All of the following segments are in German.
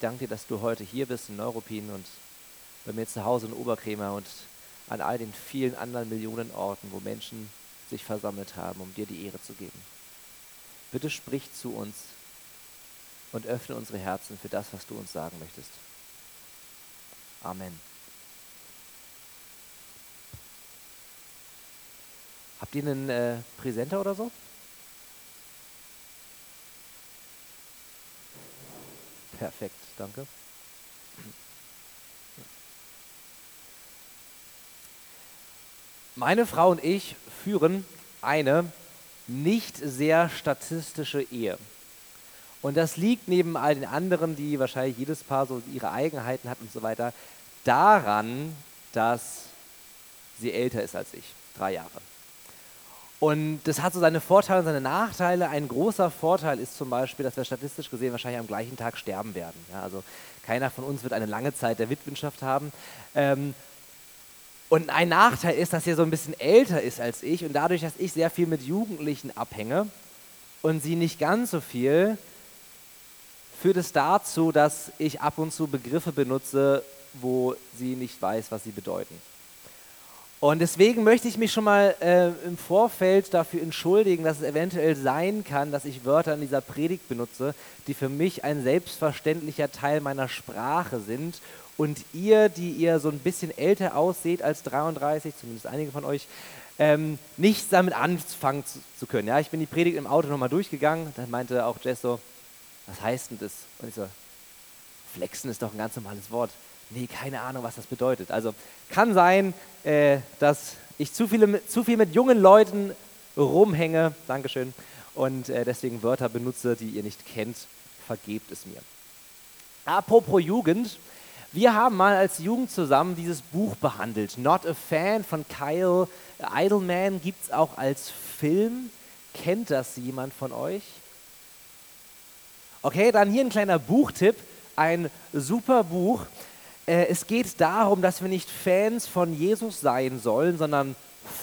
danke dir, dass du heute hier bist in Neuruppin und bei mir zu Hause in Oberkrämer und an all den vielen anderen Millionen Orten, wo Menschen sich versammelt haben, um dir die Ehre zu geben. Bitte sprich zu uns und öffne unsere Herzen für das, was du uns sagen möchtest. Amen. Habt ihr einen äh, Präsenter oder so? Perfekt, danke. Meine Frau und ich führen eine nicht sehr statistische Ehe. Und das liegt neben all den anderen, die wahrscheinlich jedes Paar so ihre Eigenheiten hat und so weiter, daran, dass sie älter ist als ich, drei Jahre. Und das hat so seine Vorteile und seine Nachteile. Ein großer Vorteil ist zum Beispiel, dass wir statistisch gesehen wahrscheinlich am gleichen Tag sterben werden. Ja, also keiner von uns wird eine lange Zeit der Witwenschaft haben. Ähm, und ein Nachteil ist, dass er so ein bisschen älter ist als ich und dadurch, dass ich sehr viel mit Jugendlichen abhänge und sie nicht ganz so viel, führt es dazu, dass ich ab und zu Begriffe benutze, wo sie nicht weiß, was sie bedeuten. Und deswegen möchte ich mich schon mal äh, im Vorfeld dafür entschuldigen, dass es eventuell sein kann, dass ich Wörter in dieser Predigt benutze, die für mich ein selbstverständlicher Teil meiner Sprache sind und ihr, die ihr so ein bisschen älter ausseht als 33, zumindest einige von euch, ähm, nichts damit anfangen zu, zu, können. Ja, ich bin die Predigt im Auto nochmal durchgegangen, da meinte auch Jess so, was heißt denn das? Und ich so, flexen ist doch ein ganz normales Wort. Nee, keine Ahnung, was das bedeutet. Also kann sein, äh, dass ich zu, viele, zu viel mit jungen Leuten rumhänge, Dankeschön, und äh, deswegen Wörter benutze, die ihr nicht kennt. Vergebt es mir. Apropos Jugend, wir haben mal als Jugend zusammen dieses Buch behandelt. Not a Fan von Kyle Idleman gibt es auch als Film. Kennt das jemand von euch? Okay, dann hier ein kleiner Buchtipp. Ein super Buch. Äh, es geht darum, dass wir nicht Fans von Jesus sein sollen, sondern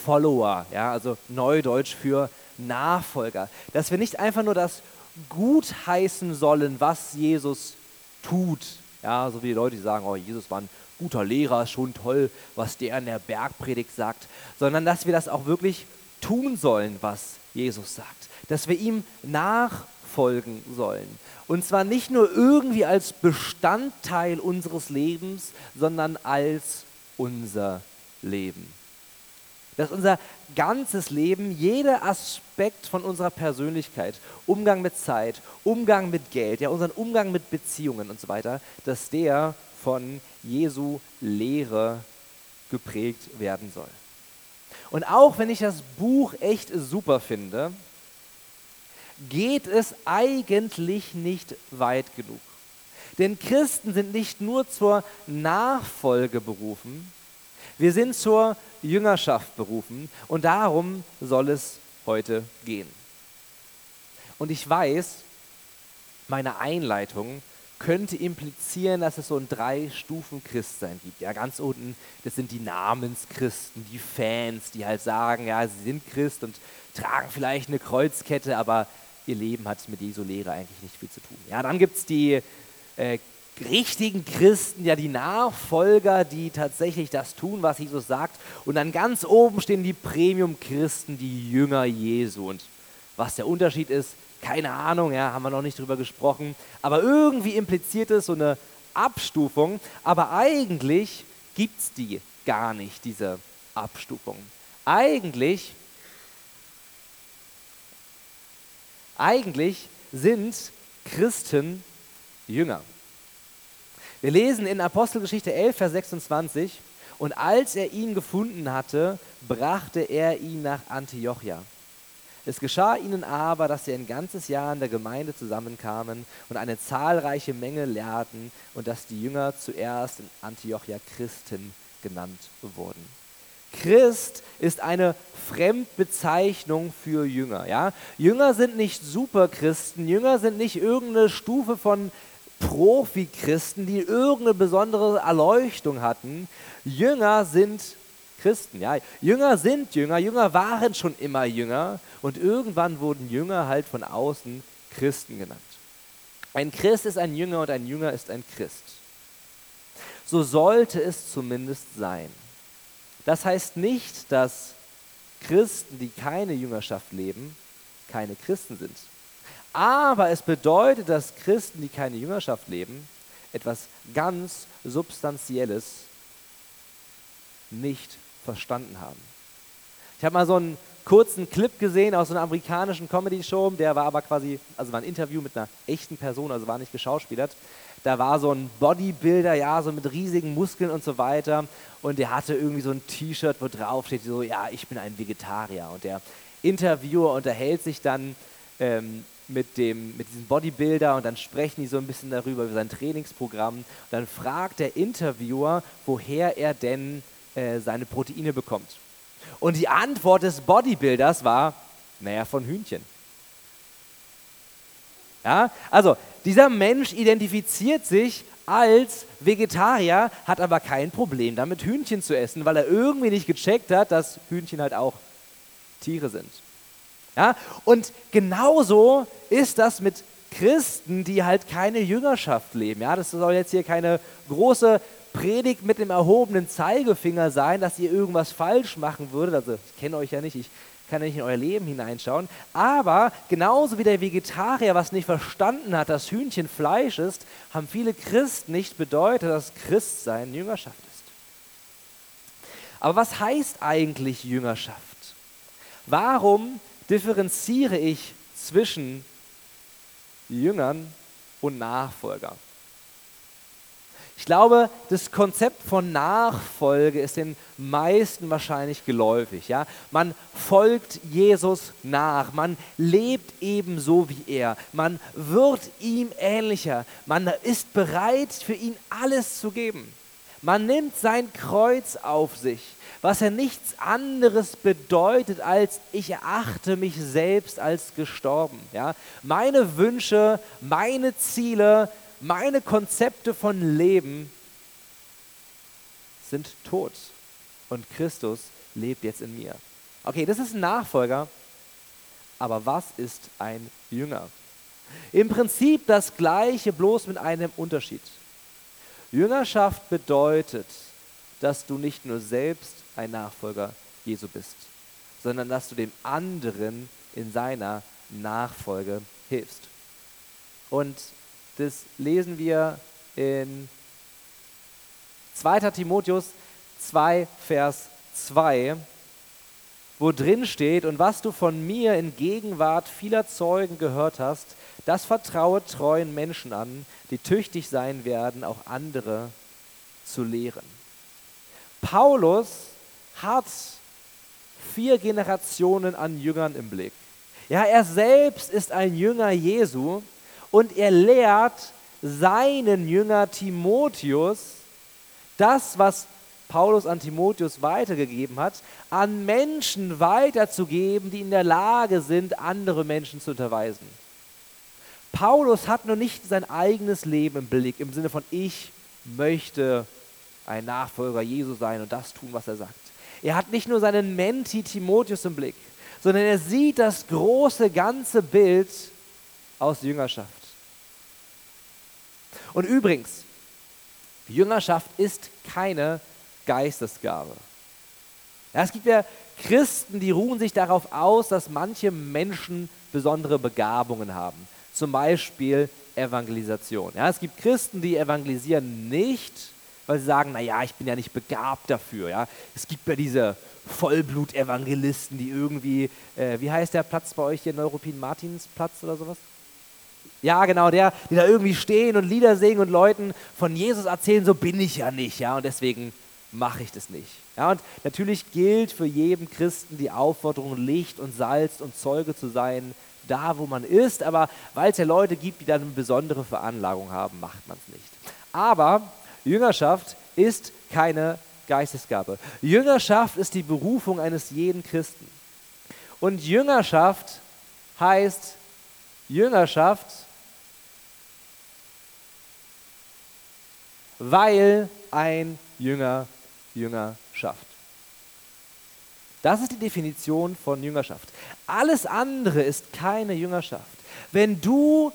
Follower. Ja, also Neudeutsch für Nachfolger. Dass wir nicht einfach nur das gut heißen sollen, was Jesus tut. Ja, so wie die Leute, die sagen, oh, Jesus war ein guter Lehrer, schon toll, was der in der Bergpredigt sagt, sondern dass wir das auch wirklich tun sollen, was Jesus sagt. Dass wir ihm nachfolgen sollen. Und zwar nicht nur irgendwie als Bestandteil unseres Lebens, sondern als unser Leben. Dass unser ganzes Leben, jeder Aspekt von unserer Persönlichkeit, Umgang mit Zeit, Umgang mit Geld, ja, unseren Umgang mit Beziehungen und so weiter, dass der von Jesu Lehre geprägt werden soll. Und auch wenn ich das Buch echt super finde, geht es eigentlich nicht weit genug. Denn Christen sind nicht nur zur Nachfolge berufen, wir sind zur Jüngerschaft berufen und darum soll es heute gehen. Und ich weiß, meine Einleitung könnte implizieren, dass es so ein drei Stufen Christsein gibt. Ja, ganz unten, das sind die Namenschristen, die Fans, die halt sagen, ja, sie sind Christ und tragen vielleicht eine Kreuzkette, aber ihr Leben hat mit Jesu Lehre eigentlich nicht viel zu tun. Ja, dann gibt es die äh, richtigen Christen, ja die Nachfolger, die tatsächlich das tun, was Jesus sagt. Und dann ganz oben stehen die Premium-Christen, die Jünger Jesu. Und was der Unterschied ist, keine Ahnung, ja, haben wir noch nicht drüber gesprochen. Aber irgendwie impliziert es so eine Abstufung. Aber eigentlich gibt es die gar nicht, diese Abstufung. Eigentlich Eigentlich sind Christen Jünger. Wir lesen in Apostelgeschichte 11, Vers 26, und als er ihn gefunden hatte, brachte er ihn nach Antiochia. Es geschah ihnen aber, dass sie ein ganzes Jahr in der Gemeinde zusammenkamen und eine zahlreiche Menge lehrten und dass die Jünger zuerst in Antiochia Christen genannt wurden. Christ ist eine Fremdbezeichnung für Jünger. Ja? Jünger sind nicht Superchristen, Jünger sind nicht irgendeine Stufe von Profi-Christen, die irgendeine besondere Erleuchtung hatten. Jünger sind Christen. Ja? Jünger sind Jünger, Jünger waren schon immer Jünger und irgendwann wurden Jünger halt von außen Christen genannt. Ein Christ ist ein Jünger und ein Jünger ist ein Christ. So sollte es zumindest sein. Das heißt nicht, dass Christen, die keine Jüngerschaft leben, keine Christen sind. Aber es bedeutet, dass Christen, die keine Jüngerschaft leben, etwas ganz Substanzielles nicht verstanden haben. Ich habe mal so einen kurzen Clip gesehen aus so einer amerikanischen Comedy-Show, der war aber quasi, also war ein Interview mit einer echten Person, also war nicht geschauspielert. Da war so ein Bodybuilder, ja, so mit riesigen Muskeln und so weiter. Und der hatte irgendwie so ein T-Shirt, wo drauf steht, so, ja, ich bin ein Vegetarier. Und der Interviewer unterhält sich dann ähm, mit, dem, mit diesem Bodybuilder und dann sprechen die so ein bisschen darüber, über sein Trainingsprogramm. Und dann fragt der Interviewer, woher er denn äh, seine Proteine bekommt. Und die Antwort des Bodybuilders war, naja, von Hühnchen. Ja, also dieser Mensch identifiziert sich als Vegetarier, hat aber kein Problem damit, Hühnchen zu essen, weil er irgendwie nicht gecheckt hat, dass Hühnchen halt auch Tiere sind. Ja? Und genauso ist das mit Christen, die halt keine Jüngerschaft leben. Ja? Das soll jetzt hier keine große Predigt mit dem erhobenen Zeigefinger sein, dass ihr irgendwas falsch machen würdet. Also ich kenne euch ja nicht, ich kann ja nicht in euer Leben hineinschauen. Aber genauso wie der Vegetarier was nicht verstanden hat, dass Hühnchen Fleisch ist, haben viele Christen nicht bedeutet, dass Christsein Jüngerschaft ist. Aber was heißt eigentlich Jüngerschaft? Warum differenziere ich zwischen Jüngern und Nachfolgern? Ich glaube, das Konzept von Nachfolge ist den meisten wahrscheinlich geläufig. Ja? Man folgt Jesus nach, man lebt ebenso wie er, man wird ihm ähnlicher, man ist bereit, für ihn alles zu geben. Man nimmt sein Kreuz auf sich, was ja nichts anderes bedeutet als ich erachte mich selbst als gestorben. Ja? Meine Wünsche, meine Ziele, meine Konzepte von Leben sind tot und Christus lebt jetzt in mir. Okay, das ist ein Nachfolger, aber was ist ein Jünger? Im Prinzip das gleiche, bloß mit einem Unterschied. Jüngerschaft bedeutet, dass du nicht nur selbst ein Nachfolger Jesu bist, sondern dass du dem anderen in seiner Nachfolge hilfst. Und das lesen wir in 2. Timotheus 2, Vers 2, wo drin steht, und was du von mir in Gegenwart vieler Zeugen gehört hast, das vertraue treuen Menschen an, die tüchtig sein werden, auch andere zu lehren. Paulus hat vier Generationen an Jüngern im Blick. Ja, er selbst ist ein Jünger Jesu und er lehrt seinen Jünger Timotheus das, was Paulus an Timotheus weitergegeben hat, an Menschen weiterzugeben, die in der Lage sind, andere Menschen zu unterweisen. Paulus hat nur nicht sein eigenes Leben im Blick, im Sinne von ich möchte ein Nachfolger Jesu sein und das tun, was er sagt. Er hat nicht nur seinen Menti Timotheus im Blick, sondern er sieht das große ganze Bild aus Jüngerschaft. Und übrigens, Jüngerschaft ist keine Geistesgabe. Ja, es gibt ja Christen, die ruhen sich darauf aus, dass manche Menschen besondere Begabungen haben. Zum Beispiel Evangelisation. Ja, es gibt Christen, die evangelisieren nicht, weil sie sagen, naja, ich bin ja nicht begabt dafür. Ja. Es gibt ja diese Vollblut-Evangelisten, die irgendwie, äh, wie heißt der Platz bei euch hier, Neuruppin-Martinsplatz oder sowas? Ja, genau, der, die da irgendwie stehen und Lieder singen und Leuten von Jesus erzählen, so bin ich ja nicht, ja, und deswegen mache ich das nicht. Ja, und natürlich gilt für jeden Christen die Aufforderung, Licht und Salz und Zeuge zu sein, da wo man ist, aber weil es ja Leute gibt, die dann eine besondere Veranlagung haben, macht man es nicht. Aber Jüngerschaft ist keine Geistesgabe. Jüngerschaft ist die Berufung eines jeden Christen. Und Jüngerschaft heißt, Jüngerschaft weil ein Jünger Jünger schafft. Das ist die Definition von Jüngerschaft. Alles andere ist keine Jüngerschaft. Wenn du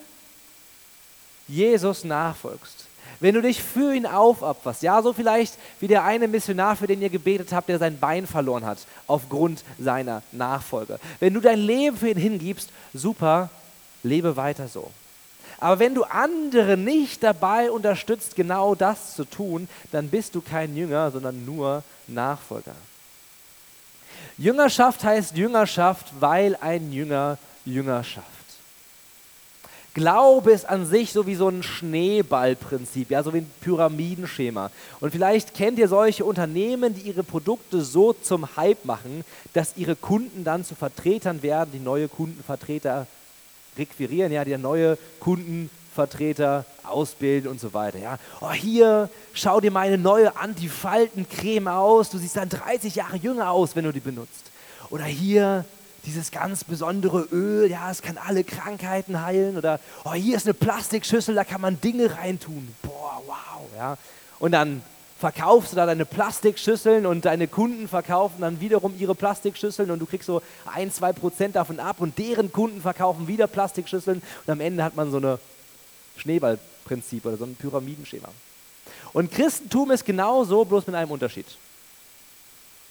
Jesus nachfolgst, wenn du dich für ihn aufopferst, ja, so vielleicht wie der eine Missionar, für den ihr gebetet habt, der sein Bein verloren hat aufgrund seiner Nachfolge. Wenn du dein Leben für ihn hingibst, super, lebe weiter so. Aber wenn du andere nicht dabei unterstützt, genau das zu tun, dann bist du kein Jünger, sondern nur Nachfolger. Jüngerschaft heißt Jüngerschaft, weil ein Jünger Jüngerschaft. Glaube ist an sich so wie so ein Schneeballprinzip, ja, so wie ein Pyramidenschema. Und vielleicht kennt ihr solche Unternehmen, die ihre Produkte so zum Hype machen, dass ihre Kunden dann zu Vertretern werden, die neue Kundenvertreter requirieren, ja, die neue Kundenvertreter ausbilden und so weiter. Ja. Oh, hier, schau dir meine neue Antifaltencreme aus, du siehst dann 30 Jahre jünger aus, wenn du die benutzt. Oder hier, dieses ganz besondere Öl, ja, es kann alle Krankheiten heilen. Oder oh, hier ist eine Plastikschüssel, da kann man Dinge reintun. Boah, wow, ja. Und dann verkaufst du da deine Plastikschüsseln und deine Kunden verkaufen dann wiederum ihre Plastikschüsseln und du kriegst so ein, zwei Prozent davon ab und deren Kunden verkaufen wieder Plastikschüsseln und am Ende hat man so ein Schneeballprinzip oder so ein Pyramidenschema. Und Christentum ist genauso, bloß mit einem Unterschied.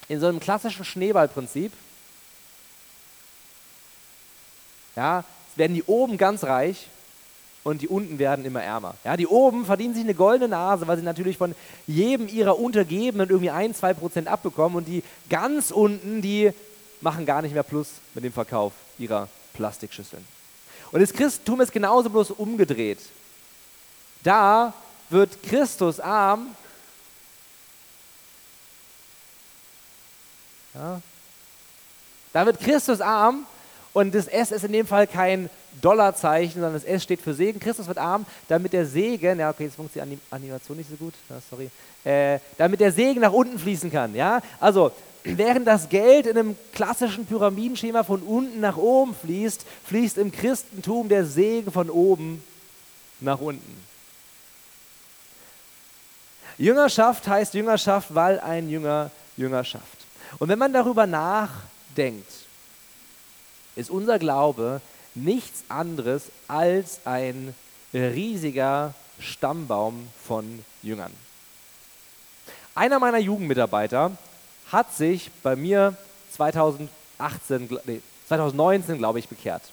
In so einem klassischen Schneeballprinzip ja, werden die oben ganz reich und die unten werden immer ärmer. Ja, die oben verdienen sich eine goldene Nase, weil sie natürlich von jedem ihrer Untergebenen irgendwie ein, zwei Prozent abbekommen und die ganz unten, die machen gar nicht mehr Plus mit dem Verkauf ihrer Plastikschüsseln. Und das Christentum ist genauso bloß umgedreht. Da wird Christus arm. Ja. Da wird Christus arm und das S ist in dem Fall kein Dollarzeichen, sondern das S steht für Segen. Christus wird arm, damit der Segen, ja, okay, jetzt funktioniert die Animation nicht so gut, ja, sorry, äh, damit der Segen nach unten fließen kann. Ja? Also, während das Geld in einem klassischen Pyramidenschema von unten nach oben fließt, fließt im Christentum der Segen von oben nach unten. Jüngerschaft heißt Jüngerschaft, weil ein Jünger Jüngerschaft. Und wenn man darüber nachdenkt, ist unser Glaube nichts anderes als ein riesiger Stammbaum von Jüngern. Einer meiner Jugendmitarbeiter hat sich bei mir 2018, nee, 2019, glaube ich, bekehrt.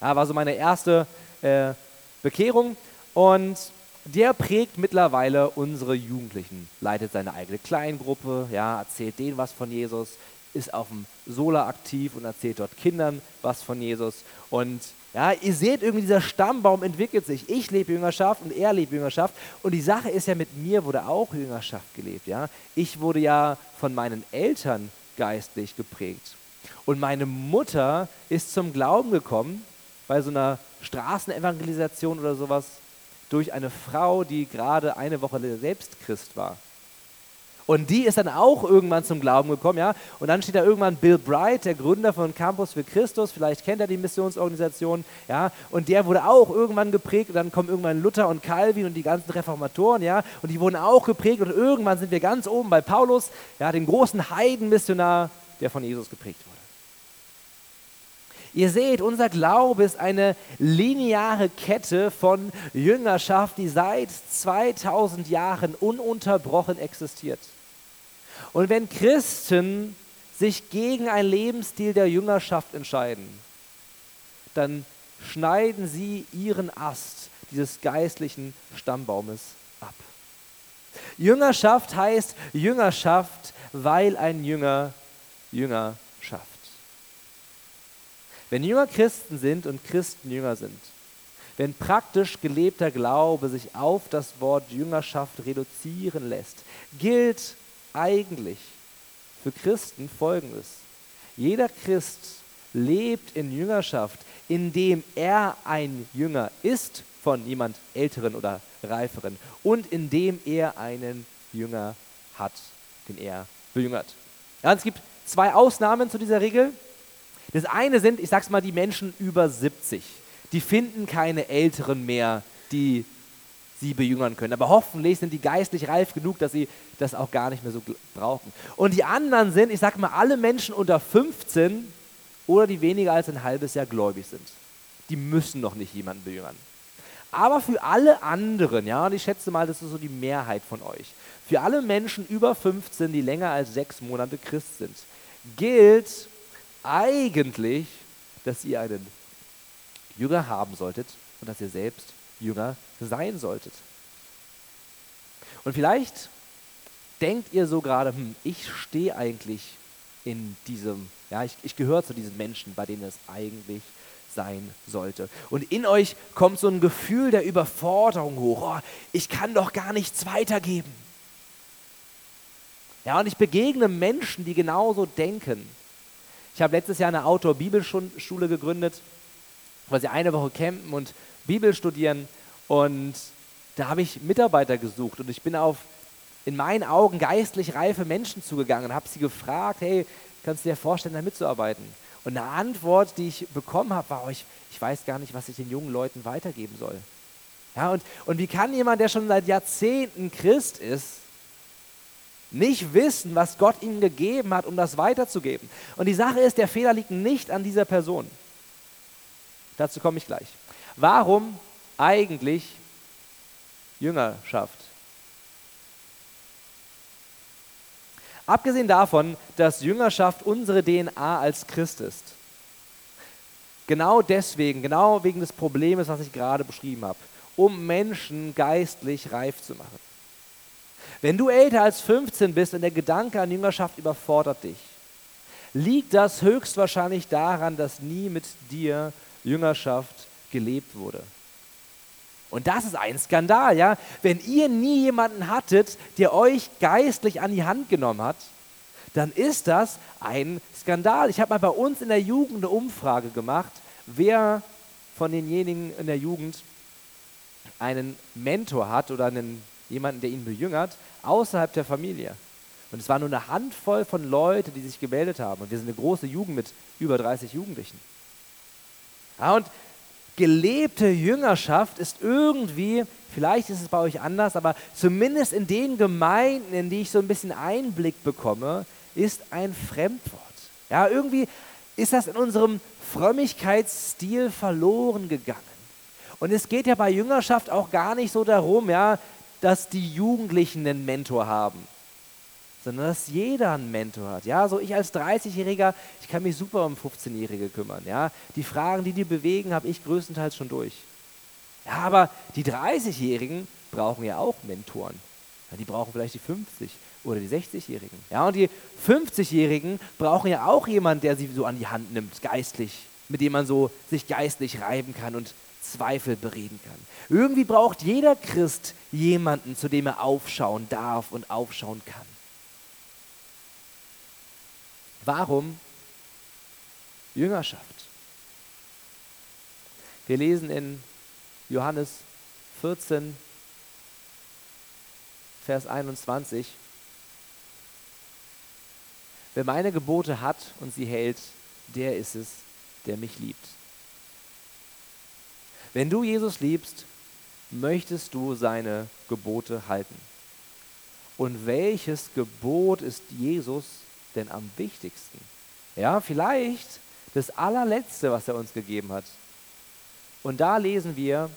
Ja, war so meine erste äh, Bekehrung und der prägt mittlerweile unsere Jugendlichen, leitet seine eigene Kleingruppe, ja, erzählt denen was von Jesus, ist auf dem Sola aktiv und erzählt dort Kindern was von Jesus. Und ja, ihr seht irgendwie, dieser Stammbaum entwickelt sich. Ich lebe Jüngerschaft und er lebt Jüngerschaft. Und die Sache ist ja, mit mir wurde auch Jüngerschaft gelebt. Ja? Ich wurde ja von meinen Eltern geistlich geprägt. Und meine Mutter ist zum Glauben gekommen bei so einer Straßenevangelisation oder sowas durch eine Frau, die gerade eine Woche selbst Christ war. Und die ist dann auch irgendwann zum Glauben gekommen, ja. Und dann steht da irgendwann Bill Bright, der Gründer von Campus für Christus, vielleicht kennt er die Missionsorganisation, ja. Und der wurde auch irgendwann geprägt und dann kommen irgendwann Luther und Calvin und die ganzen Reformatoren, ja. Und die wurden auch geprägt und irgendwann sind wir ganz oben bei Paulus, ja, den großen Heidenmissionar, der von Jesus geprägt wurde. Ihr seht, unser Glaube ist eine lineare Kette von Jüngerschaft, die seit 2000 Jahren ununterbrochen existiert. Und wenn Christen sich gegen einen Lebensstil der Jüngerschaft entscheiden, dann schneiden sie ihren Ast dieses geistlichen Stammbaumes ab. Jüngerschaft heißt Jüngerschaft, weil ein Jünger Jünger schafft. Wenn Jünger Christen sind und Christen Jünger sind, wenn praktisch gelebter Glaube sich auf das Wort Jüngerschaft reduzieren lässt, gilt eigentlich für Christen Folgendes. Jeder Christ lebt in Jüngerschaft, indem er ein Jünger ist von jemand Älteren oder Reiferen und indem er einen Jünger hat, den er bejüngert. Ja, es gibt zwei Ausnahmen zu dieser Regel. Das eine sind, ich sag's mal, die Menschen über 70. Die finden keine Älteren mehr, die sie bejüngern können. Aber hoffentlich sind die geistlich reif genug, dass sie das auch gar nicht mehr so brauchen. Und die anderen sind, ich sage mal, alle Menschen unter 15 oder die weniger als ein halbes Jahr gläubig sind. Die müssen noch nicht jemanden bejüngern. Aber für alle anderen, ja, und ich schätze mal, das ist so die Mehrheit von euch, für alle Menschen über 15, die länger als sechs Monate Christ sind, gilt eigentlich, dass ihr einen Jünger haben solltet und dass ihr selbst Jünger sein solltet. Und vielleicht denkt ihr so gerade, hm, ich stehe eigentlich in diesem, ja, ich, ich gehöre zu diesen Menschen, bei denen es eigentlich sein sollte. Und in euch kommt so ein Gefühl der Überforderung hoch. Oh, ich kann doch gar nichts weitergeben. Ja, und ich begegne Menschen, die genauso denken. Ich habe letztes Jahr eine Outdoor-Bibelschule gegründet, weil sie eine Woche campen und Bibel studieren. Und da habe ich Mitarbeiter gesucht und ich bin auf in meinen Augen geistlich reife Menschen zugegangen habe sie gefragt, hey, kannst du dir vorstellen, da mitzuarbeiten? Und eine Antwort, die ich bekommen habe, war, oh, ich, ich weiß gar nicht, was ich den jungen Leuten weitergeben soll. Ja, und, und wie kann jemand, der schon seit Jahrzehnten Christ ist, nicht wissen, was Gott ihm gegeben hat, um das weiterzugeben? Und die Sache ist, der Fehler liegt nicht an dieser Person. Dazu komme ich gleich. Warum eigentlich Jüngerschaft? Abgesehen davon, dass Jüngerschaft unsere DNA als Christ ist. Genau deswegen, genau wegen des Problems, was ich gerade beschrieben habe, um Menschen geistlich reif zu machen. Wenn du älter als 15 bist und der Gedanke an Jüngerschaft überfordert dich, liegt das höchstwahrscheinlich daran, dass nie mit dir Jüngerschaft gelebt wurde. Und das ist ein Skandal, ja. Wenn ihr nie jemanden hattet, der euch geistlich an die Hand genommen hat, dann ist das ein Skandal. Ich habe mal bei uns in der Jugend eine Umfrage gemacht, wer von denjenigen in der Jugend einen Mentor hat oder einen, jemanden, der ihn bejüngert, außerhalb der Familie. Und es war nur eine Handvoll von Leuten, die sich gemeldet haben. Und wir sind eine große Jugend mit über 30 Jugendlichen. Ja, und gelebte Jüngerschaft ist irgendwie, vielleicht ist es bei euch anders, aber zumindest in den Gemeinden, in die ich so ein bisschen Einblick bekomme, ist ein Fremdwort. Ja, irgendwie ist das in unserem Frömmigkeitsstil verloren gegangen. Und es geht ja bei Jüngerschaft auch gar nicht so darum, ja, dass die Jugendlichen einen Mentor haben sondern dass jeder einen Mentor hat. Ja, so ich als 30-Jähriger, ich kann mich super um 15-Jährige kümmern. Ja, die Fragen, die die bewegen, habe ich größtenteils schon durch. Ja, aber die 30-Jährigen brauchen ja auch Mentoren. Ja, die brauchen vielleicht die 50 oder die 60-Jährigen. Ja, und die 50-Jährigen brauchen ja auch jemanden, der sie so an die Hand nimmt, geistlich, mit dem man so sich geistlich reiben kann und Zweifel bereden kann. Irgendwie braucht jeder Christ jemanden, zu dem er aufschauen darf und aufschauen kann. Warum Jüngerschaft? Wir lesen in Johannes 14, Vers 21, Wer meine Gebote hat und sie hält, der ist es, der mich liebt. Wenn du Jesus liebst, möchtest du seine Gebote halten. Und welches Gebot ist Jesus denn am wichtigsten? Ja, vielleicht das allerletzte, was er uns gegeben hat. Und da lesen wir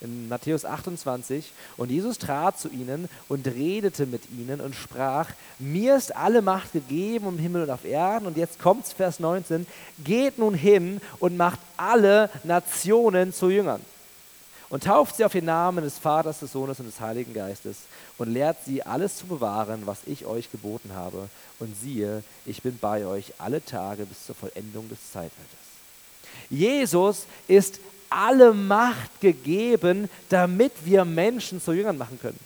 in Matthäus 28, und Jesus trat zu ihnen und redete mit ihnen und sprach, mir ist alle Macht gegeben im Himmel und auf Erden. Und jetzt kommt Vers 19, geht nun hin und macht alle Nationen zu Jüngern und tauft sie auf den Namen des Vaters, des Sohnes und des Heiligen Geistes und lehrt sie alles zu bewahren, was ich euch geboten habe. Und siehe, ich bin bei euch alle Tage bis zur Vollendung des Zeitalters. Jesus ist alle Macht gegeben, damit wir Menschen zu Jüngern machen können.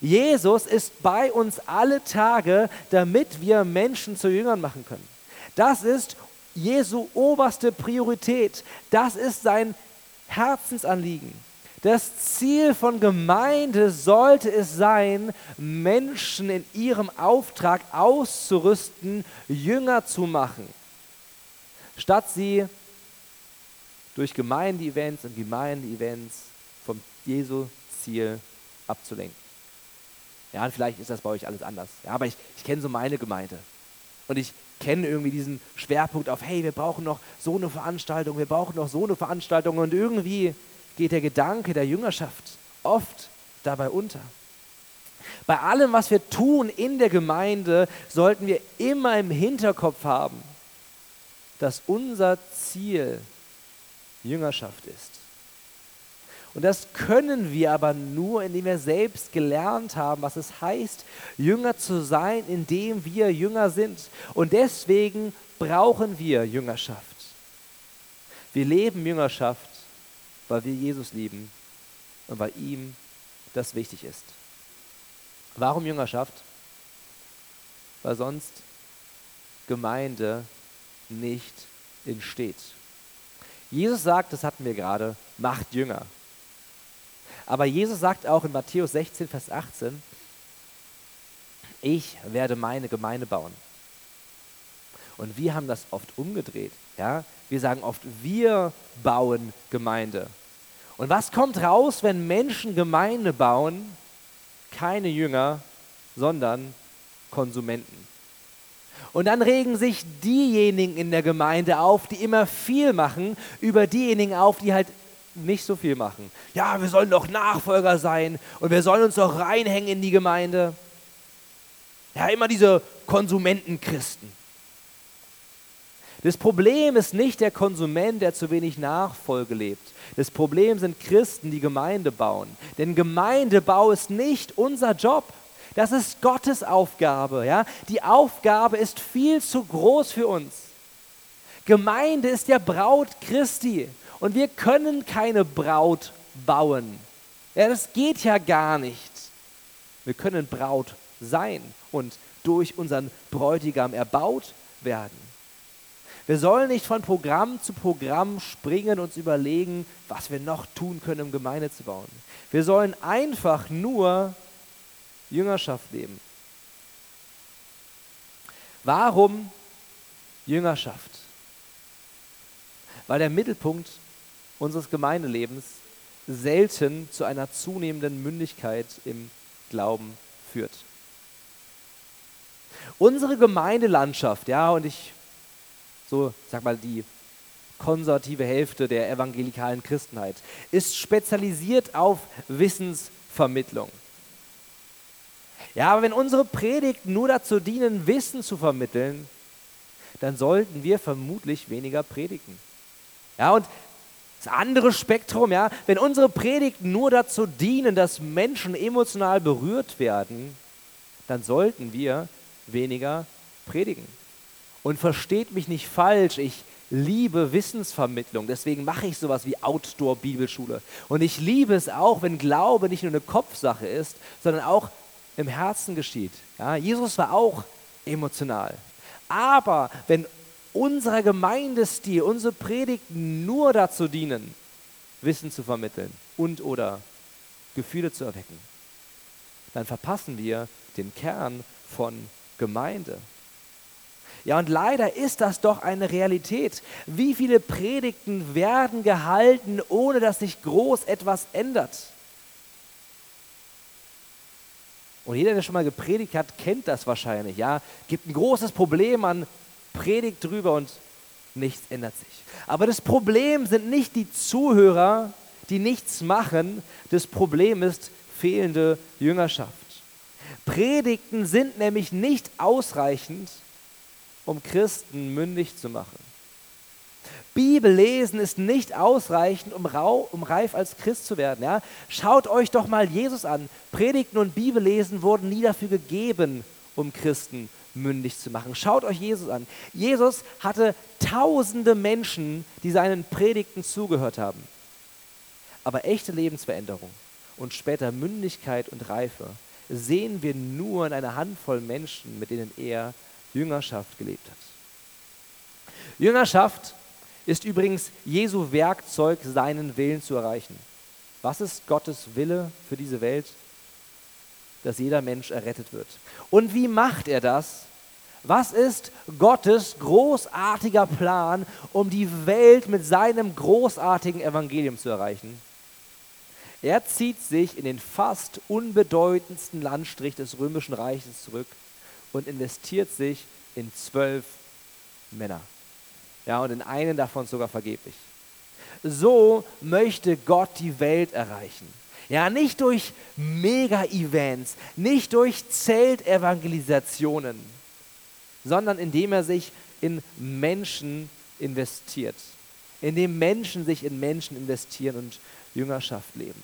Jesus ist bei uns alle Tage, damit wir Menschen zu Jüngern machen können. Das ist Jesu oberste Priorität. Das ist sein Herzensanliegen. Das Ziel von Gemeinde sollte es sein, Menschen in ihrem Auftrag auszurüsten, Jünger zu machen, statt sie durch Gemeindeevents und Gemeindeevents vom Jesu Ziel abzulenken. Ja, und vielleicht ist das bei euch alles anders. Ja, aber ich, ich kenne so meine Gemeinde. Und ich kenne irgendwie diesen Schwerpunkt auf, hey, wir brauchen noch so eine Veranstaltung, wir brauchen noch so eine Veranstaltung. Und irgendwie geht der Gedanke der Jüngerschaft oft dabei unter. Bei allem, was wir tun in der Gemeinde, sollten wir immer im Hinterkopf haben, dass unser Ziel Jüngerschaft ist. Und das können wir aber nur, indem wir selbst gelernt haben, was es heißt, Jünger zu sein, indem wir Jünger sind. Und deswegen brauchen wir Jüngerschaft. Wir leben Jüngerschaft, weil wir Jesus lieben und weil ihm das wichtig ist. Warum Jüngerschaft? Weil sonst Gemeinde nicht entsteht. Jesus sagt, das hatten wir gerade, macht Jünger. Aber Jesus sagt auch in Matthäus 16, Vers 18, ich werde meine Gemeinde bauen. Und wir haben das oft umgedreht. Ja? Wir sagen oft, wir bauen Gemeinde. Und was kommt raus, wenn Menschen Gemeinde bauen? Keine Jünger, sondern Konsumenten. Und dann regen sich diejenigen in der Gemeinde auf, die immer viel machen, über diejenigen auf, die halt nicht so viel machen. Ja, wir sollen doch Nachfolger sein und wir sollen uns doch reinhängen in die Gemeinde. Ja, immer diese Konsumentenchristen. Das Problem ist nicht der Konsument, der zu wenig Nachfolge lebt. Das Problem sind Christen, die Gemeinde bauen. Denn Gemeindebau ist nicht unser Job. Das ist Gottes Aufgabe. Ja? Die Aufgabe ist viel zu groß für uns. Gemeinde ist ja Braut Christi. Und wir können keine Braut bauen. Ja, das geht ja gar nicht. Wir können Braut sein und durch unseren Bräutigam erbaut werden. Wir sollen nicht von Programm zu Programm springen und uns überlegen, was wir noch tun können, um Gemeinde zu bauen. Wir sollen einfach nur Jüngerschaft leben. Warum Jüngerschaft? Weil der Mittelpunkt unseres Gemeindelebens selten zu einer zunehmenden Mündigkeit im Glauben führt. Unsere Gemeindelandschaft, ja, und ich so, sag mal, die konservative Hälfte der evangelikalen Christenheit, ist spezialisiert auf Wissensvermittlung. Ja, aber wenn unsere Predigten nur dazu dienen, Wissen zu vermitteln, dann sollten wir vermutlich weniger predigen. Ja, und das andere Spektrum, ja, wenn unsere Predigten nur dazu dienen, dass Menschen emotional berührt werden, dann sollten wir weniger predigen. Und versteht mich nicht falsch, ich liebe Wissensvermittlung, deswegen mache ich sowas wie Outdoor-Bibelschule. Und ich liebe es auch, wenn Glaube nicht nur eine Kopfsache ist, sondern auch im Herzen geschieht. Ja, Jesus war auch emotional. Aber wenn unser Gemeindestil, unsere Predigten nur dazu dienen, Wissen zu vermitteln und oder Gefühle zu erwecken, dann verpassen wir den Kern von Gemeinde. Ja, und leider ist das doch eine Realität. Wie viele Predigten werden gehalten, ohne dass sich groß etwas ändert? Und jeder, der schon mal gepredigt hat, kennt das wahrscheinlich. Ja, gibt ein großes Problem an predigt drüber und nichts ändert sich. Aber das Problem sind nicht die Zuhörer, die nichts machen. Das Problem ist fehlende Jüngerschaft. Predigten sind nämlich nicht ausreichend, um Christen mündig zu machen. Bibellesen ist nicht ausreichend, um, rau, um reif als Christ zu werden. Ja? Schaut euch doch mal Jesus an. Predigten und Bibellesen wurden nie dafür gegeben, um Christen mündig zu machen. Schaut euch Jesus an. Jesus hatte tausende Menschen, die seinen Predigten zugehört haben. Aber echte Lebensveränderung und später Mündigkeit und Reife sehen wir nur in einer Handvoll Menschen, mit denen er Jüngerschaft gelebt hat. Jüngerschaft ist übrigens Jesu Werkzeug, seinen Willen zu erreichen. Was ist Gottes Wille für diese Welt? dass jeder Mensch errettet wird. Und wie macht er das? Was ist Gottes großartiger Plan, um die Welt mit seinem großartigen Evangelium zu erreichen? Er zieht sich in den fast unbedeutendsten Landstrich des römischen Reiches zurück und investiert sich in zwölf Männer. Ja, und in einen davon sogar vergeblich. So möchte Gott die Welt erreichen. Ja, nicht durch Mega-Events, nicht durch Zeltevangelisationen, sondern indem er sich in Menschen investiert, indem Menschen sich in Menschen investieren und Jüngerschaft leben.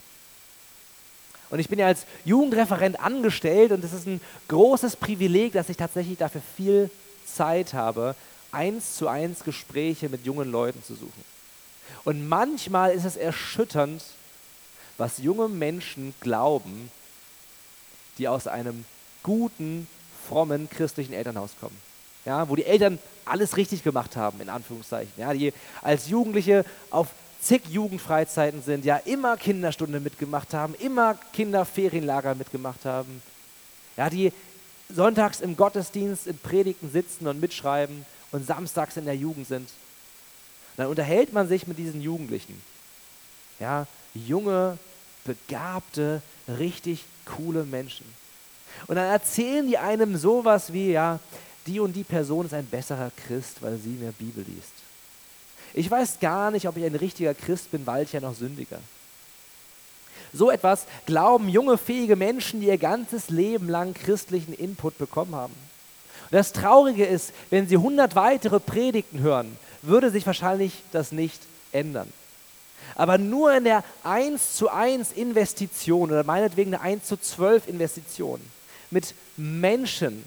Und ich bin ja als Jugendreferent angestellt und es ist ein großes Privileg, dass ich tatsächlich dafür viel Zeit habe, eins zu eins Gespräche mit jungen Leuten zu suchen. Und manchmal ist es erschütternd, was junge Menschen glauben, die aus einem guten, frommen christlichen Elternhaus kommen. Ja, wo die Eltern alles richtig gemacht haben, in Anführungszeichen. Ja, die als Jugendliche auf zig Jugendfreizeiten sind, ja immer Kinderstunde mitgemacht haben, immer Kinderferienlager mitgemacht haben, ja, die sonntags im Gottesdienst in Predigten sitzen und mitschreiben und samstags in der Jugend sind. Dann unterhält man sich mit diesen Jugendlichen. Ja, junge, begabte, richtig coole Menschen. Und dann erzählen die einem sowas wie, ja, die und die Person ist ein besserer Christ, weil sie mehr Bibel liest. Ich weiß gar nicht, ob ich ein richtiger Christ bin, weil ich ja noch sündiger. So etwas glauben junge, fähige Menschen, die ihr ganzes Leben lang christlichen Input bekommen haben. Und das Traurige ist, wenn sie 100 weitere Predigten hören, würde sich wahrscheinlich das nicht ändern. Aber nur in der 1 zu 1 Investition oder meinetwegen eine 1 zu 12 Investition mit Menschen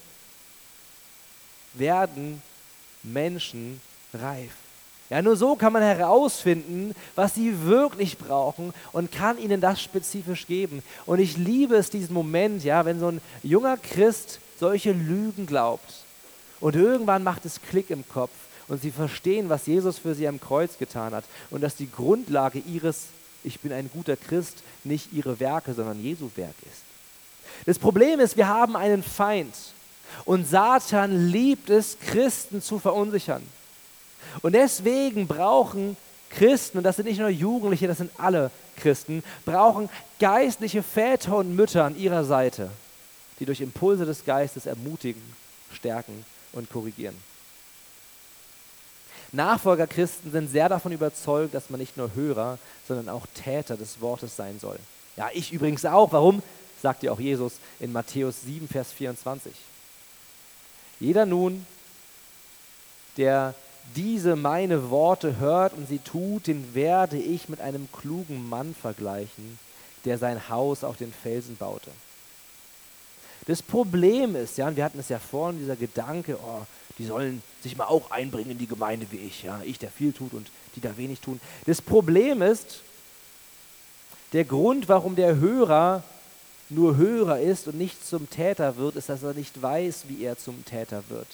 werden Menschen reif. Ja, nur so kann man herausfinden, was sie wirklich brauchen und kann ihnen das spezifisch geben. Und ich liebe es, diesen Moment, ja, wenn so ein junger Christ solche Lügen glaubt und irgendwann macht es Klick im Kopf und sie verstehen, was Jesus für sie am Kreuz getan hat und dass die Grundlage ihres Ich bin ein guter Christ nicht ihre Werke, sondern Jesu Werk ist. Das Problem ist, wir haben einen Feind und Satan liebt es, Christen zu verunsichern. Und deswegen brauchen Christen, und das sind nicht nur Jugendliche, das sind alle Christen, brauchen geistliche Väter und Mütter an ihrer Seite, die durch Impulse des Geistes ermutigen, stärken und korrigieren. Nachfolger Christen sind sehr davon überzeugt, dass man nicht nur Hörer, sondern auch Täter des Wortes sein soll. Ja, ich übrigens auch. Warum? Sagt ja auch Jesus in Matthäus 7, Vers 24. Jeder nun, der diese meine Worte hört und sie tut, den werde ich mit einem klugen Mann vergleichen, der sein Haus auf den Felsen baute. Das Problem ist, ja, und wir hatten es ja vorhin, dieser Gedanke, oh, die sollen sich mal auch einbringen in die Gemeinde wie ich, ja, ich, der viel tut und die da wenig tun. Das Problem ist, der Grund, warum der Hörer nur Hörer ist und nicht zum Täter wird, ist, dass er nicht weiß, wie er zum Täter wird.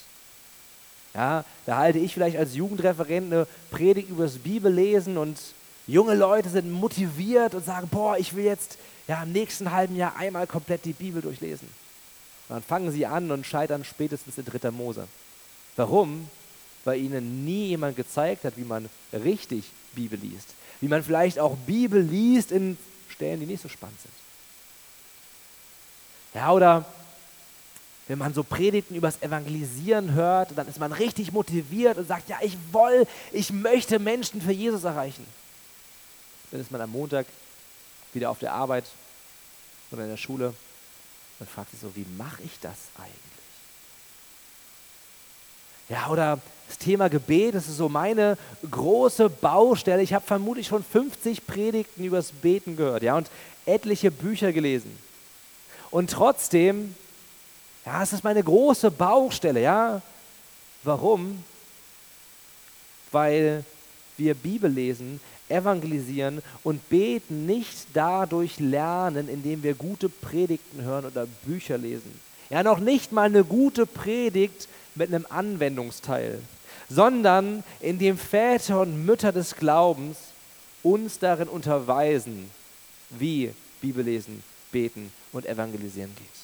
Ja, da halte ich vielleicht als Jugendreferent eine Predigt über das Bibellesen und junge Leute sind motiviert und sagen, boah, ich will jetzt ja, im nächsten halben Jahr einmal komplett die Bibel durchlesen. Und dann fangen sie an und scheitern spätestens in dritter Mose. Warum? Weil ihnen nie jemand gezeigt hat, wie man richtig Bibel liest. Wie man vielleicht auch Bibel liest in Stellen, die nicht so spannend sind. Ja, oder wenn man so Predigten übers Evangelisieren hört, dann ist man richtig motiviert und sagt, ja, ich will, ich möchte Menschen für Jesus erreichen. Dann ist man am Montag wieder auf der Arbeit oder in der Schule und fragt sich so, wie mache ich das eigentlich? Ja, oder das Thema Gebet, das ist so meine große Baustelle. Ich habe vermutlich schon 50 Predigten übers Beten gehört, ja, und etliche Bücher gelesen. Und trotzdem ja, es ist meine große Baustelle, ja. Warum? Weil wir Bibel lesen, evangelisieren und beten nicht dadurch lernen, indem wir gute Predigten hören oder Bücher lesen. Ja, noch nicht mal eine gute Predigt mit einem Anwendungsteil, sondern indem Väter und Mütter des Glaubens uns darin unterweisen, wie Bibellesen, beten und evangelisieren geht.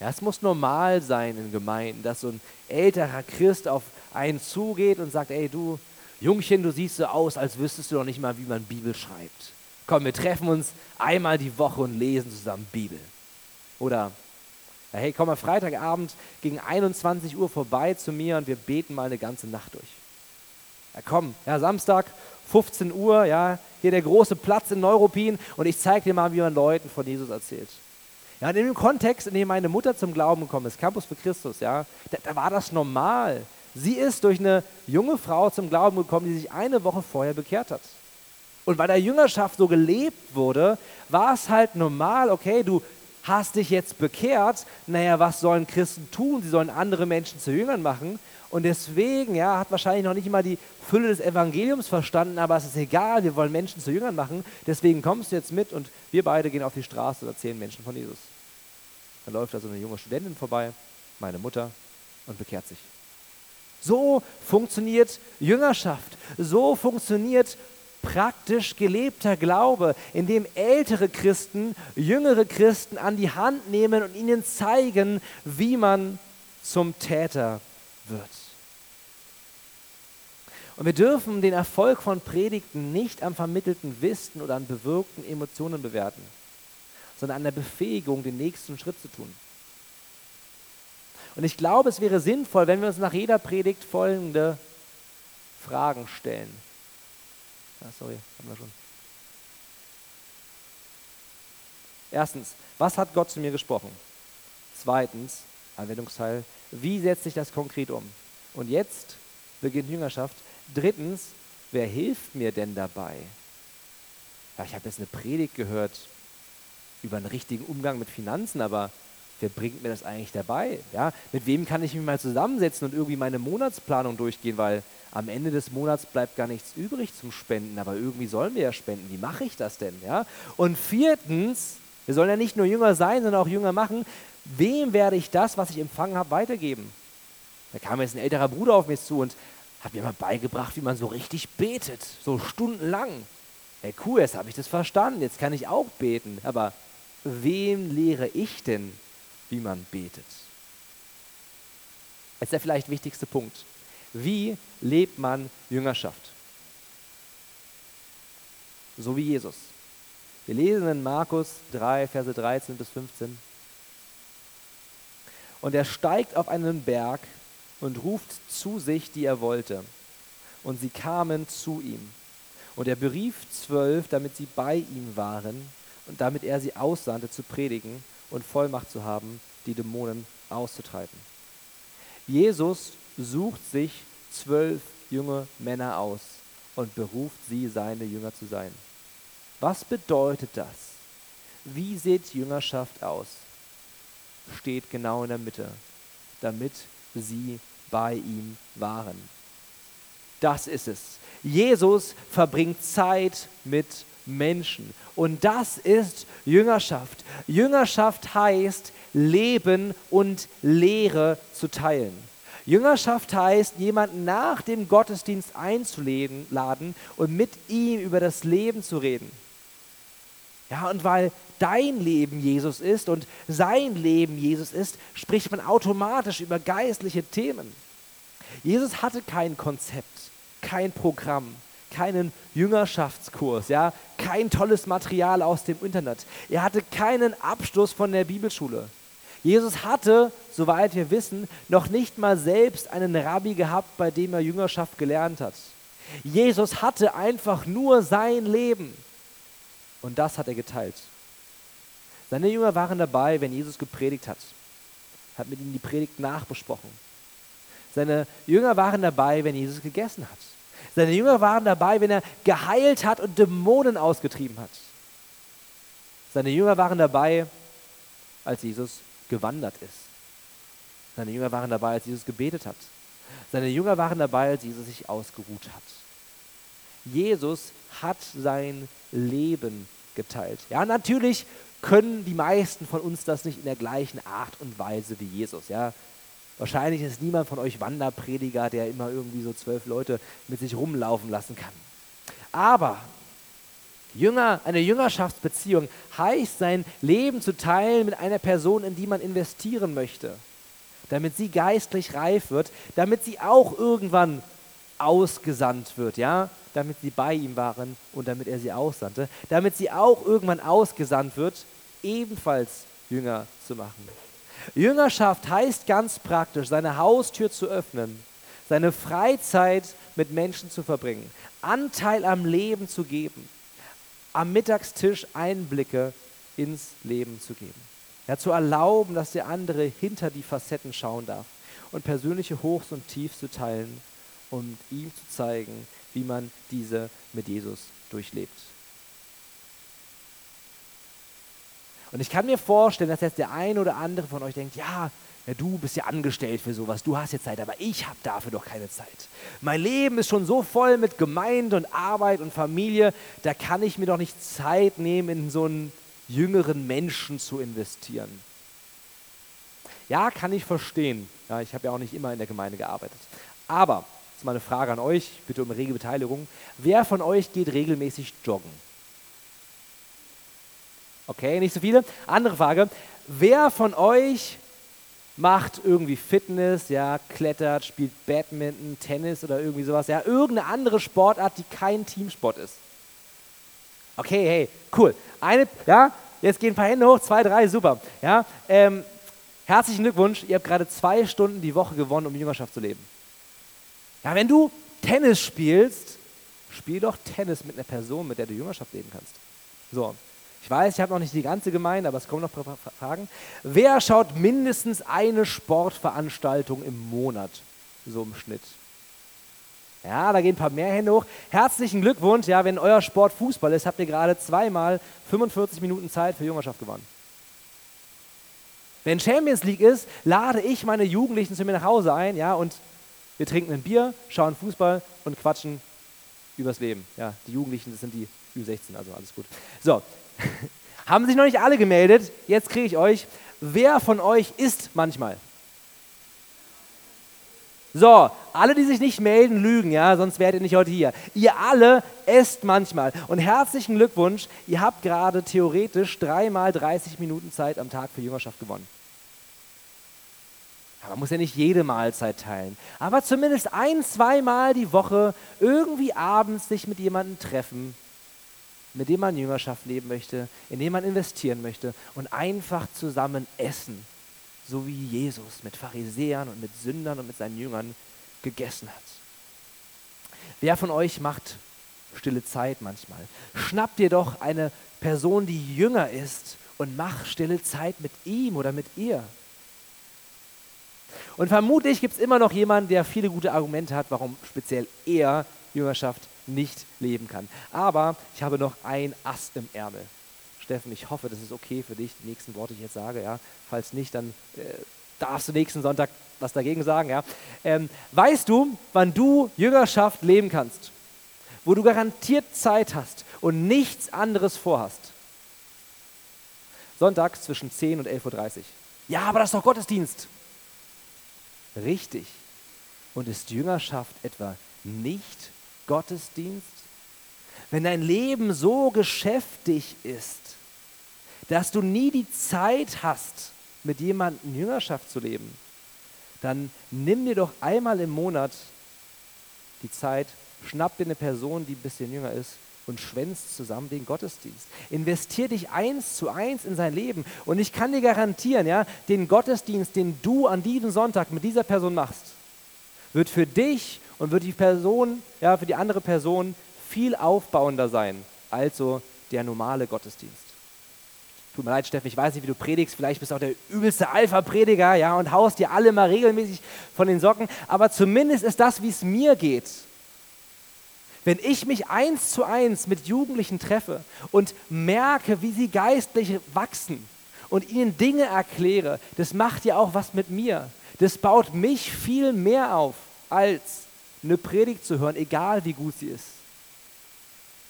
Ja, es muss normal sein in Gemeinden, dass so ein älterer Christ auf einen zugeht und sagt, ey du, Jungchen, du siehst so aus, als wüsstest du noch nicht mal, wie man Bibel schreibt. Komm, wir treffen uns einmal die Woche und lesen zusammen Bibel. Oder, hey, komm mal Freitagabend gegen 21 Uhr vorbei zu mir und wir beten mal eine ganze Nacht durch. Ja, komm, ja, Samstag, 15 Uhr, ja, hier der große Platz in Neuruppin und ich zeige dir mal, wie man Leuten von Jesus erzählt. Ja, in dem Kontext, in dem meine Mutter zum Glauben gekommen ist, Campus für Christus, ja, da, da war das normal. Sie ist durch eine junge Frau zum Glauben gekommen, die sich eine Woche vorher bekehrt hat. Und weil der Jüngerschaft so gelebt wurde, war es halt normal, okay, du hast dich jetzt bekehrt, naja, was sollen Christen tun? Sie sollen andere Menschen zu Jüngern machen. Und deswegen, ja, hat wahrscheinlich noch nicht immer die Fülle des Evangeliums verstanden, aber es ist egal, wir wollen Menschen zu Jüngern machen. Deswegen kommst du jetzt mit und wir beide gehen auf die Straße und erzählen Menschen von Jesus. Dann läuft da so eine junge Studentin vorbei, meine Mutter, und bekehrt sich. So funktioniert Jüngerschaft. So funktioniert praktisch gelebter Glaube, in dem ältere Christen jüngere Christen an die Hand nehmen und ihnen zeigen, wie man zum Täter wird. Und wir dürfen den Erfolg von Predigten nicht am vermittelten Wissen oder an bewirkten Emotionen bewerten, sondern an der Befähigung, den nächsten Schritt zu tun. Und ich glaube, es wäre sinnvoll, wenn wir uns nach jeder Predigt folgende Fragen stellen. Ah, sorry, haben wir schon. Erstens, was hat Gott zu mir gesprochen? Zweitens, Anwendungsteil, wie setzt sich das konkret um? Und jetzt beginnt Jüngerschaft. Drittens, wer hilft mir denn dabei? Ja, ich habe jetzt eine Predigt gehört über einen richtigen Umgang mit Finanzen, aber wer bringt mir das eigentlich dabei? Ja, mit wem kann ich mich mal zusammensetzen und irgendwie meine Monatsplanung durchgehen, weil am Ende des Monats bleibt gar nichts übrig zum Spenden, aber irgendwie sollen wir ja spenden. Wie mache ich das denn? Ja? Und viertens, wir sollen ja nicht nur Jünger sein, sondern auch Jünger machen. Wem werde ich das, was ich empfangen habe, weitergeben? Da kam jetzt ein älterer Bruder auf mich zu und hat mir mal beigebracht, wie man so richtig betet, so stundenlang. Hey, cool, jetzt habe ich das verstanden, jetzt kann ich auch beten. Aber wem lehre ich denn, wie man betet? Das ist der vielleicht wichtigste Punkt. Wie lebt man Jüngerschaft? So wie Jesus. Wir lesen in Markus 3, Verse 13 bis 15. Und er steigt auf einen Berg und ruft zu sich, die er wollte. Und sie kamen zu ihm. Und er berief zwölf, damit sie bei ihm waren und damit er sie aussandte zu predigen und Vollmacht zu haben, die Dämonen auszutreiben. Jesus sucht sich zwölf junge Männer aus und beruft sie, seine Jünger zu sein. Was bedeutet das? Wie sieht Jüngerschaft aus? Steht genau in der Mitte, damit sie bei ihm waren. Das ist es. Jesus verbringt Zeit mit Menschen. Und das ist Jüngerschaft. Jüngerschaft heißt, Leben und Lehre zu teilen. Jüngerschaft heißt, jemanden nach dem Gottesdienst einzuladen und mit ihm über das Leben zu reden. Ja, und weil dein Leben Jesus ist und sein Leben Jesus ist, spricht man automatisch über geistliche Themen. Jesus hatte kein Konzept, kein Programm, keinen Jüngerschaftskurs, ja, kein tolles Material aus dem Internet. Er hatte keinen Abschluss von der Bibelschule. Jesus hatte, soweit wir wissen, noch nicht mal selbst einen Rabbi gehabt, bei dem er Jüngerschaft gelernt hat. Jesus hatte einfach nur sein Leben. Und das hat er geteilt. Seine Jünger waren dabei, wenn Jesus gepredigt hat, hat mit ihnen die Predigt nachbesprochen. Seine Jünger waren dabei, wenn Jesus gegessen hat. Seine Jünger waren dabei, wenn er geheilt hat und Dämonen ausgetrieben hat. Seine Jünger waren dabei, als Jesus gewandert ist. Seine Jünger waren dabei, als Jesus gebetet hat. Seine Jünger waren dabei, als Jesus sich ausgeruht hat. Jesus hat sein Leben geteilt. Ja, natürlich können die meisten von uns das nicht in der gleichen Art und Weise wie Jesus. Ja, wahrscheinlich ist niemand von euch Wanderprediger, der immer irgendwie so zwölf Leute mit sich rumlaufen lassen kann. Aber Jünger, eine Jüngerschaftsbeziehung heißt, sein Leben zu teilen mit einer Person, in die man investieren möchte, damit sie geistlich reif wird, damit sie auch irgendwann ausgesandt wird, ja, damit sie bei ihm waren und damit er sie aussandte, damit sie auch irgendwann ausgesandt wird, ebenfalls Jünger zu machen. Jüngerschaft heißt ganz praktisch, seine Haustür zu öffnen seine Freizeit mit Menschen zu verbringen, Anteil am Leben zu geben, am Mittagstisch Einblicke ins Leben zu geben. Ja, zu erlauben, dass der andere hinter die Facetten schauen darf und persönliche Hochs und Tiefs zu teilen und ihm zu zeigen, wie man diese mit Jesus durchlebt. Und ich kann mir vorstellen, dass jetzt der ein oder andere von euch denkt, ja, ja, du bist ja angestellt für sowas, du hast ja Zeit, aber ich habe dafür doch keine Zeit. Mein Leben ist schon so voll mit Gemeinde und Arbeit und Familie, da kann ich mir doch nicht Zeit nehmen, in so einen jüngeren Menschen zu investieren. Ja, kann ich verstehen. Ja, ich habe ja auch nicht immer in der Gemeinde gearbeitet. Aber, das ist mal eine Frage an euch, bitte um rege Beteiligung. Wer von euch geht regelmäßig joggen? Okay, nicht so viele. Andere Frage. Wer von euch macht irgendwie Fitness, ja, klettert, spielt Badminton, Tennis oder irgendwie sowas, ja, irgendeine andere Sportart, die kein Teamsport ist? Okay, hey, cool. Eine, ja, jetzt gehen ein paar Hände hoch, zwei, drei, super. Ja, ähm, herzlichen Glückwunsch, ihr habt gerade zwei Stunden die Woche gewonnen, um Jüngerschaft zu leben. Ja, wenn du Tennis spielst, spiel doch Tennis mit einer Person, mit der du Jüngerschaft leben kannst. So, ich weiß, ich habe noch nicht die ganze Gemeinde, aber es kommen noch Fragen. Wer schaut mindestens eine Sportveranstaltung im Monat, so im Schnitt? Ja, da gehen ein paar mehr Hände hoch. Herzlichen Glückwunsch, ja, wenn euer Sport Fußball ist, habt ihr gerade zweimal 45 Minuten Zeit für Jüngerschaft gewonnen. Wenn Champions League ist, lade ich meine Jugendlichen zu mir nach Hause ein, ja, und wir trinken ein Bier, schauen Fußball und quatschen übers Leben. Ja, die Jugendlichen, das sind die Ü16, also alles gut. So, haben sich noch nicht alle gemeldet. Jetzt kriege ich euch. Wer von euch isst manchmal? So, alle, die sich nicht melden, lügen, ja, sonst wärt ihr nicht heute hier. Ihr alle esst manchmal. Und herzlichen Glückwunsch, ihr habt gerade theoretisch dreimal 30 Minuten Zeit am Tag für Jüngerschaft gewonnen. man muss ja nicht jede Mahlzeit teilen, aber zumindest ein, zweimal die Woche irgendwie abends sich mit jemandem treffen, mit dem man Jüngerschaft leben möchte, in dem man investieren möchte und einfach zusammen essen so wie Jesus mit Pharisäern und mit Sündern und mit seinen Jüngern gegessen hat. Wer von euch macht stille Zeit manchmal? Schnapp dir doch eine Person, die jünger ist und mach stille Zeit mit ihm oder mit ihr. Und vermutlich gibt es immer noch jemanden, der viele gute Argumente hat, warum speziell er Jüngerschaft nicht leben kann. Aber ich habe noch ein Ass im Ärmel. Steffen, ich hoffe, das ist okay für dich, die nächsten Worte, die ich jetzt sage. Ja? Falls nicht, dann äh, darfst du nächsten Sonntag was dagegen sagen. Ja? Ähm, weißt du, wann du Jüngerschaft leben kannst? Wo du garantiert Zeit hast und nichts anderes vorhast? Sonntags zwischen 10 und 11.30 Uhr. Ja, aber das ist doch Gottesdienst. Richtig. Und ist Jüngerschaft etwa nicht Gottesdienst? Wenn dein Leben so geschäftig ist, dass du nie die Zeit hast, mit jemandem Jüngerschaft zu leben, dann nimm dir doch einmal im Monat die Zeit, schnapp dir eine Person, die ein bisschen jünger ist und schwänzt zusammen den Gottesdienst. Investier dich eins zu eins in sein Leben. Und ich kann dir garantieren, ja, den Gottesdienst, den du an diesem Sonntag mit dieser Person machst, wird für dich und wird die Person, ja, für die andere Person viel aufbauender sein als so der normale Gottesdienst. Tut mir leid, Steffen, ich weiß nicht, wie du predigst. Vielleicht bist du auch der übelste Alpha-Prediger, ja, und haust dir alle mal regelmäßig von den Socken. Aber zumindest ist das, wie es mir geht. Wenn ich mich eins zu eins mit Jugendlichen treffe und merke, wie sie geistlich wachsen und ihnen Dinge erkläre, das macht ja auch was mit mir. Das baut mich viel mehr auf, als eine Predigt zu hören, egal wie gut sie ist.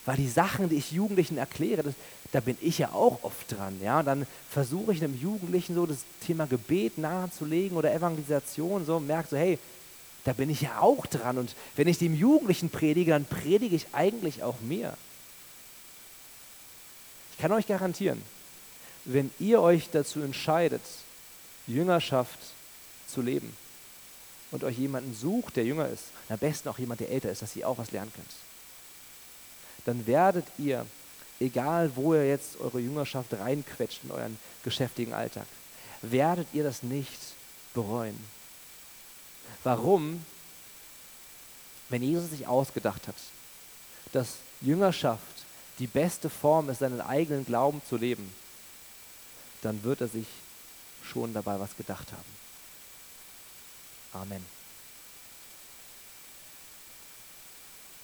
Weil die Sachen, die ich Jugendlichen erkläre, das, da bin ich ja auch oft dran. Ja? Und dann versuche ich einem Jugendlichen so das Thema Gebet nahezulegen oder Evangelisation, so merke so, hey, da bin ich ja auch dran. Und wenn ich dem Jugendlichen predige, dann predige ich eigentlich auch mir. Ich kann euch garantieren, wenn ihr euch dazu entscheidet, Jüngerschaft zu leben und euch jemanden sucht, der jünger ist, am besten auch jemand, der älter ist, dass ihr auch was lernen könnt, dann werdet ihr egal wo ihr jetzt eure Jüngerschaft reinquetscht in euren geschäftigen Alltag, werdet ihr das nicht bereuen. Warum? Wenn Jesus sich ausgedacht hat, dass Jüngerschaft die beste Form ist, seinen eigenen Glauben zu leben, dann wird er sich schon dabei was gedacht haben. Amen.